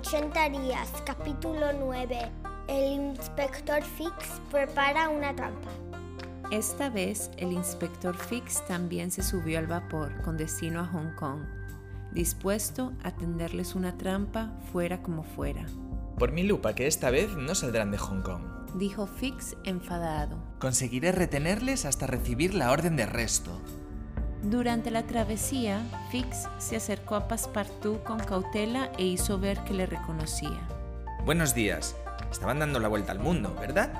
80 días, capítulo 9. El inspector Fix prepara una trampa. Esta vez el inspector Fix también se subió al vapor con destino a Hong Kong, dispuesto a tenderles una trampa fuera como fuera. Por mi lupa que esta vez no saldrán de Hong Kong. Dijo Fix enfadado. Conseguiré retenerles hasta recibir la orden de arresto. Durante la travesía, Fix se acercó a Passepartout con cautela e hizo ver que le reconocía. Buenos días. Estaban dando la vuelta al mundo, ¿verdad?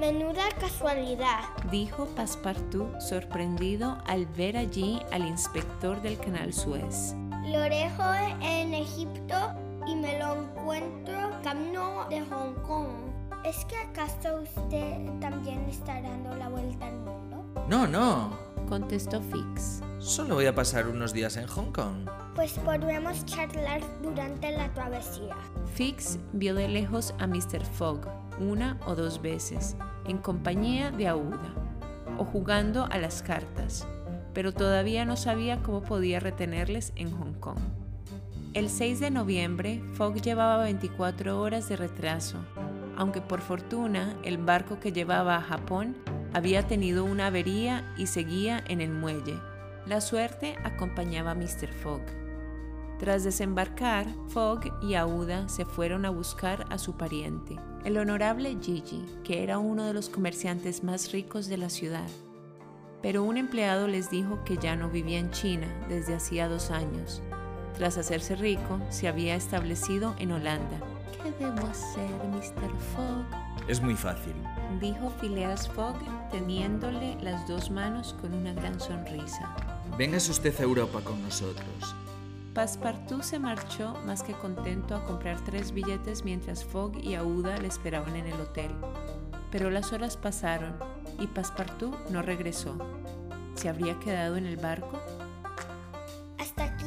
Menuda casualidad. Dijo Passepartout sorprendido al ver allí al inspector del canal Suez. Lo dejo en Egipto y me lo encuentro camino de Hong Kong. ¿Es que acaso usted también está dando la vuelta al mundo? No, no. Contestó Fix. Solo voy a pasar unos días en Hong Kong. Pues podremos charlar durante la travesía. Fix vio de lejos a Mr. Fogg una o dos veces, en compañía de Aouda, o jugando a las cartas, pero todavía no sabía cómo podía retenerles en Hong Kong. El 6 de noviembre, Fogg llevaba 24 horas de retraso, aunque por fortuna el barco que llevaba a Japón había tenido una avería y seguía en el muelle. La suerte acompañaba a Mr. Fogg. Tras desembarcar, Fogg y Aouda se fueron a buscar a su pariente, el honorable Gigi, que era uno de los comerciantes más ricos de la ciudad. Pero un empleado les dijo que ya no vivía en China desde hacía dos años. Tras hacerse rico, se había establecido en Holanda. ¿Qué debo hacer, Mr. Fogg? Es muy fácil. Dijo Phileas Fogg, teniéndole las dos manos con una gran sonrisa. Véngase usted a Europa con nosotros. Passepartout se marchó más que contento a comprar tres billetes mientras Fogg y Aouda le esperaban en el hotel. Pero las horas pasaron y Passepartout no regresó. ¿Se habría quedado en el barco?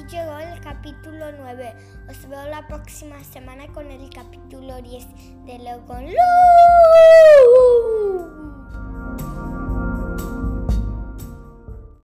Llegó el capítulo 9. Os veo la próxima semana con el capítulo 10 de Logan Luz.